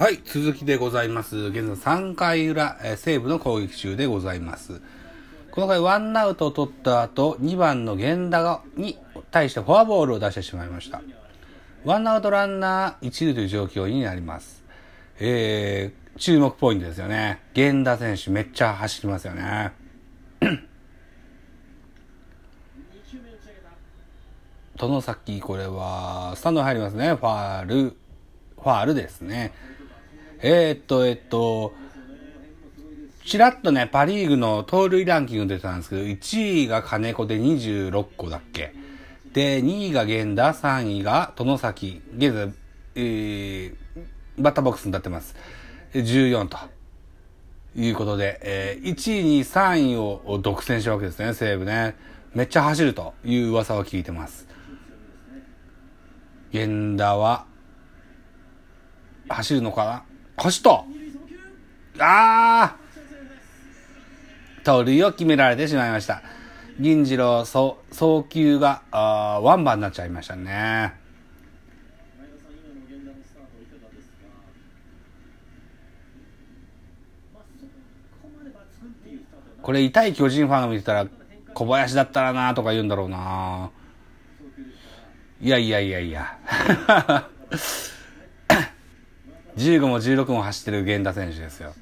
はい、続きでございます。現在3回裏、えー西武の攻撃中でございます。この回ワンアウトを取った後、2番の源田がに対してフォアボールを出してしまいました。ワンアウトランナー1塁という状況になります。えー、注目ポイントですよね。源田選手めっちゃ走りますよね。外崎、これは、スタンド入りますね。ファール、ファールですね。えー、っと、えっと、ちらっとね、パリーグの盗塁ランキング出たんですけど、1位が金子で26個だっけ。で、2位が源田、3位が殿崎。現在、えー、バッターボックスに立ってます。14と。いうことで、えー、1位に3位を独占したわけですね、西武ね。めっちゃ走るという噂を聞いてます。源田は、走るのかな？走ったあー盗塁を決められてしまいました。銀次郎、送送球が、あーワンバンになっちゃいましたね。これ痛い巨人ファンが見てたら、小林だったらなとか言うんだろうないやいやいやいや。15も16も走ってる源田選手ですよ。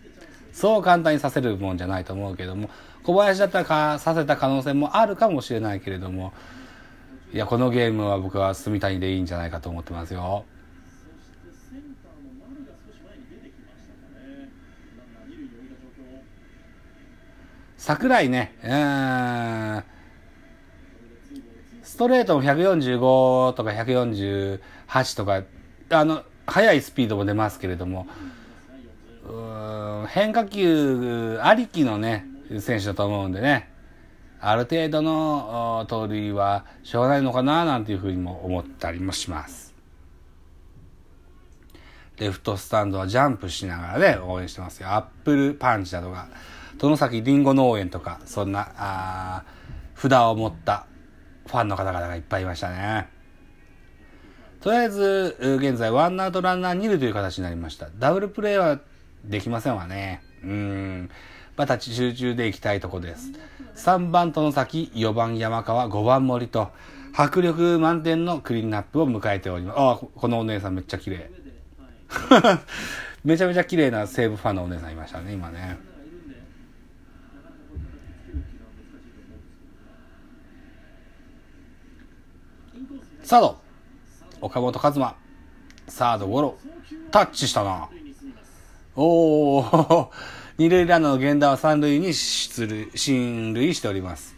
そう簡単にさせるもんじゃないと思うけども、小林だったらかさせた可能性もあるかもしれないけれども、いや、このゲームは僕は住谷でいいんじゃないかと思ってますよ。桜井ね、うん、ストレートも145とか148とか、あの、速いスピードも出ますけれども、変化球ありきのね、選手だと思うんでね、ある程度の盗塁はしょうがないのかななんていうふうにも思ったりもします。レフトスタンドはジャンプしながらね、応援してますよ。アップルパンチだとか、殿崎りんご農園とか、そんな、あ札を持ったファンの方々がいっぱいいましたね。とりあえず、現在、ワンアウトランナー2塁という形になりました。ダブルプレーはできませんわね。うん。また集中でいきたいとこです。3番との先、4番山川、5番森と、迫力満点のクリーンナップを迎えております。ああ、このお姉さんめっちゃ綺麗。めちゃめちゃ綺麗な西武ファンのお姉さんいましたね、今ね。サード、岡本和真、サードゴロ、タッチしたな。おー、二塁ランナーの源田は三塁に出塁、進塁しております。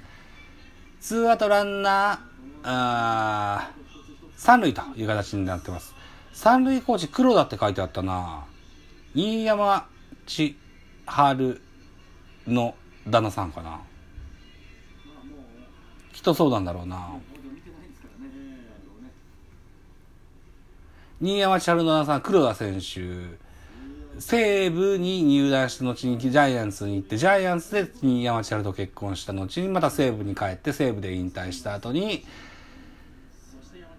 ツーアウトランナー、あー三塁という形になってます。三塁コーチ黒田って書いてあったな。新山千春の旦那さんかな。きっとそうなんだろうな。新山千春の旦那さん、黒田選手。西武に入団した後にジャイアンツに行って、ジャイアンツで新山千春と結婚した後に、また西武に帰って、西武で引退した後に、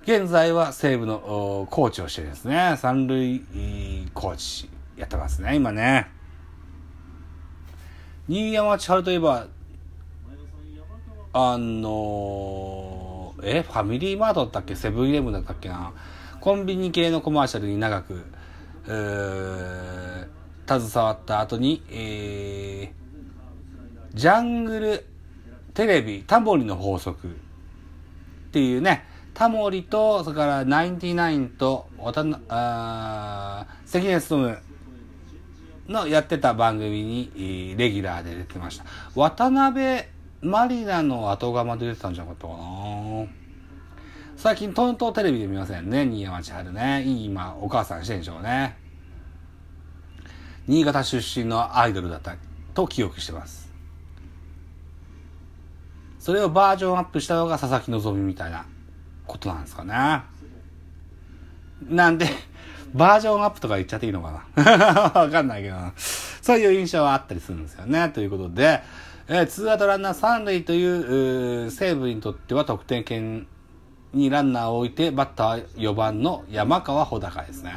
現在は西武のおコーチをしてるんですね。三塁コーチやってますね、今ね。新山千春といえば、あのえ、ファミリーマートだったっけ？セブンイレブンだったっけな？コンビニ系のコマーシャルに長く、携わった後に、えー、ジャングルテレビタモリの法則っていうね、タモリと、それからナインティナインと、渡な、あ関根勤のやってた番組に、レギュラーで出てました。渡辺マリナの後釜で出てたんじゃなかったかな最近、トントンテレビで見ませんね、新山千春ね。いい今、お母さんしてんでしょうね。新潟出身のアイドルだったと記憶してます。それをバージョンアップしたのが佐々木希みたいなことなんですかね。なんで、バージョンアップとか言っちゃっていいのかな わかんないけど。そういう印象はあったりするんですよね。ということで、えー、ツーアウトランナー三塁というう西武にとっては得点圏にランナーを置いてバッターは4番の山川穂高ですね。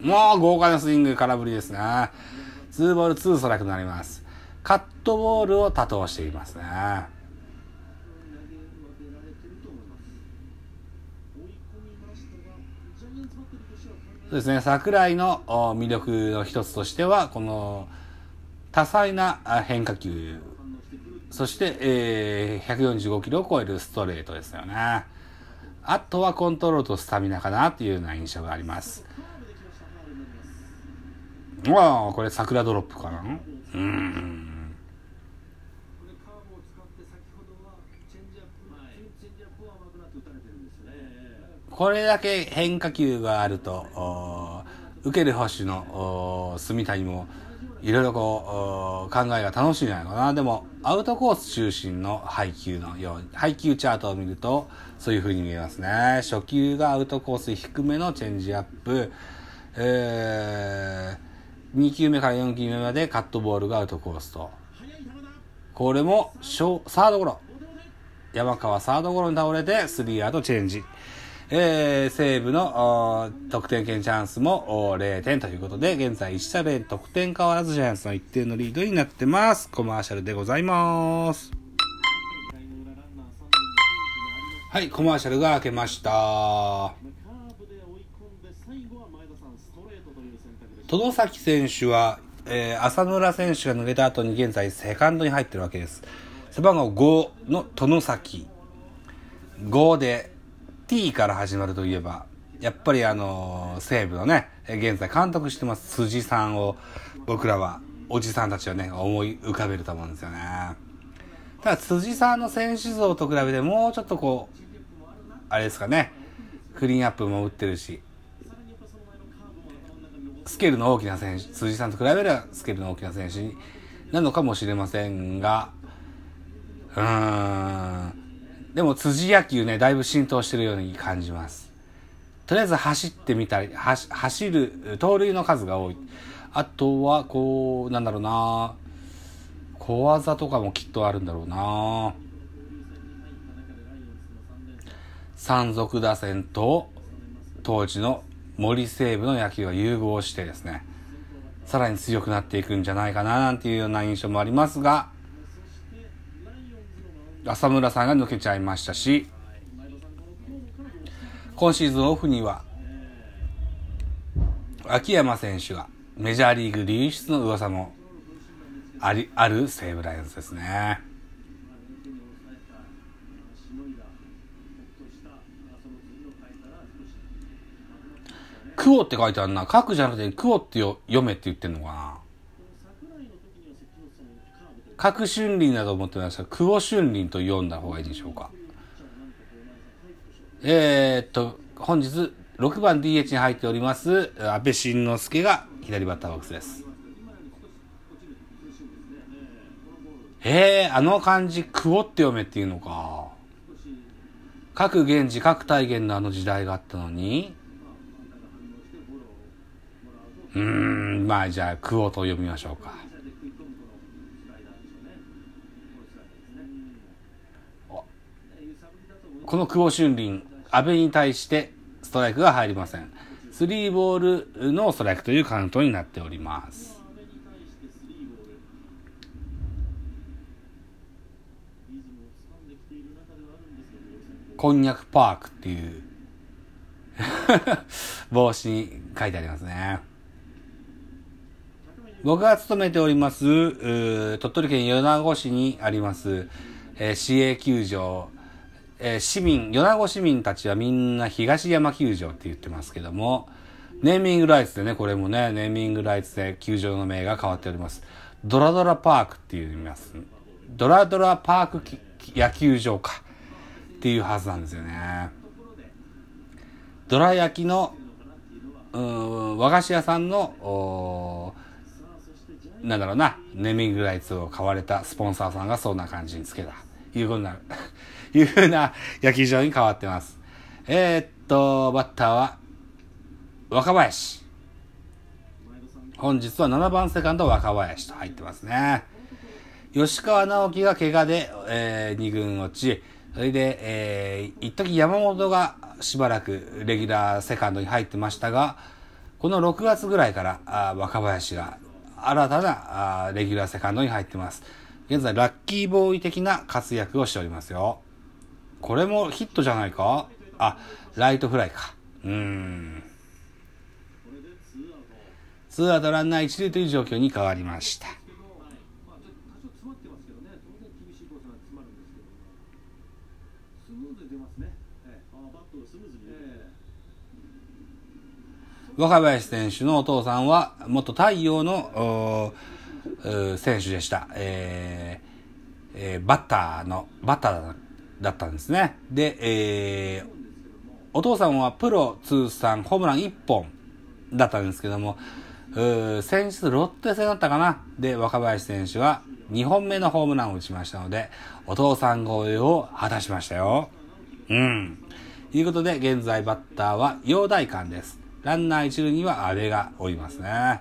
もう豪華なスイング空振りですね。ツーボールツーストライクになります。カットボールを多投していますね。そうですね、桜井の魅力の一つとしては、この多彩な変化球、そして、えー、145キロを超えるストレートですよね。あとはコントロールとスタミナかなっていうような印象があります。ああ、これ桜ドロップかな？うん。これだけ変化球があると、受ける捕手の住谷もいろいろこう考えが楽しいんじゃないかな。でも、アウトコース中心の配球のように、配球チャートを見ると、そういう風に見えますね。初球がアウトコース低めのチェンジアップ、えー、2球目から4球目までカットボールがアウトコースと。これも、サードゴロ。山川サードゴロに倒れて、スリーアウトチェンジ。えー、西武の得点圏チャンスも0点ということで、現在1対0得点変わらずジャイアンツの1点のリードになってます。コマーシャルでございます。はい、コマーシャルが明けました。戸崎選手は、えー、浅村選手が抜けた後に現在セカンドに入ってるわけです。背番号5の殿崎。5で T から始まるといえば、やっぱりあの、西武のね、現在監督してます辻さんを、僕らは、おじさんたちはね、思い浮かべると思うんですよね。ただ、辻さんの選手像と比べてもうちょっとこう、あれですかね、クリーンアップも打ってるし、スケールの大きな選手、辻さんと比べればスケールの大きな選手なのかもしれませんが、うーん、でも辻野球ね、だいぶ浸透してるように感じます。とりあえず走ってみたり、走る、盗塁の数が多い。あとは、こう、なんだろうな小技とかもきっとあるんだろうな山賊打線と当時の森西部の野球が融合してですね、さらに強くなっていくんじゃないかななんていうような印象もありますが、浅村さんが抜けちゃいましたし、今シーズンオフには、秋山選手がメジャーリーグ流出の噂もあり、ある西武ライオンズですね。クオって書いてあるな。書くじゃなくて、クオって読めって言ってんのかな。核春林だと思ってました久保春林と読んだ方がいいでしょうか。えー、っと、本日6番 DH に入っております、安倍晋之助が左バッターボックスです。えー、あの漢字、クオって読めっていうのか。各源氏、各体現のあの時代があったのに、うーん、まあじゃあ、クオと読みましょうか。この久保俊林、阿部に対してストライクが入りません。スリーボールのストライクというカウントになっております。こんにゃくパークっていう 帽子に書いてありますね。僕が勤めております、鳥取県米子市にあります、えー、市営球場、え、市民、米子市民たちはみんな東山球場って言ってますけども、ネーミングライツでね、これもね、ネーミングライツで球場の名が変わっております。ドラドラパークって言います。ドラドラパーク野球場かっていうはずなんですよね。ドラ焼きの、うん、和菓子屋さんの、なんだろうな、ネーミングライツを買われたスポンサーさんがそんな感じにつけた。いうことになる。いうふうな野球場に変わってます。えー、っと、バッターは、若林。本日は7番セカンド若林と入ってますね。吉川直樹が怪我で、えー、2軍落ち、それで、えー、一時山本がしばらくレギュラーセカンドに入ってましたが、この6月ぐらいからあ若林が新たなあレギュラーセカンドに入ってます。現在、ラッキーボーイ的な活躍をしておりますよ。これもヒットじゃないか？あ、ライトフライか。うーん。ツーアウトランナー一塁という状況に変わりました。若林選手のお父さんは元太陽の選手でした。えーえー、バッターの、バッターだったんですね。で、えー、お父さんはプロ通算ホームラン1本だったんですけども、先日ロッテ戦だったかなで、若林選手は2本目のホームランを打ちましたので、お父さん超えを果たしましたよ。うん。ということで、現在バッターは陽大館です。ランナー一塁には阿部がおりますね。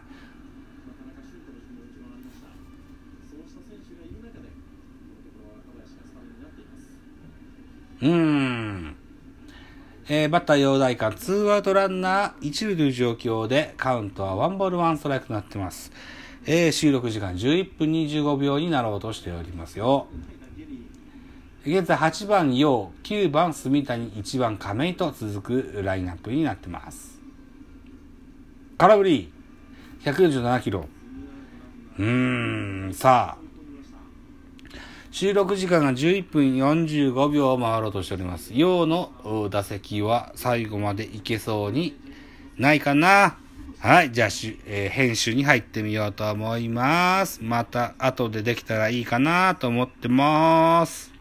うん。えー、バッター陽大館、ツーアウトランナー一塁という状況で、カウントはワンボールワンストライクとなってます。えー、収録時間11分25秒になろうとしておりますよ。現在8番陽、9番住谷、1番亀井と続くラインナップになってます。空振り、147キロ。うーん、さあ、収録時間が11分45秒を回ろうとしております。陽の打席は最後までいけそうにないかな。はい。じゃあ、えー、編集に入ってみようと思います。また後でできたらいいかなと思ってます。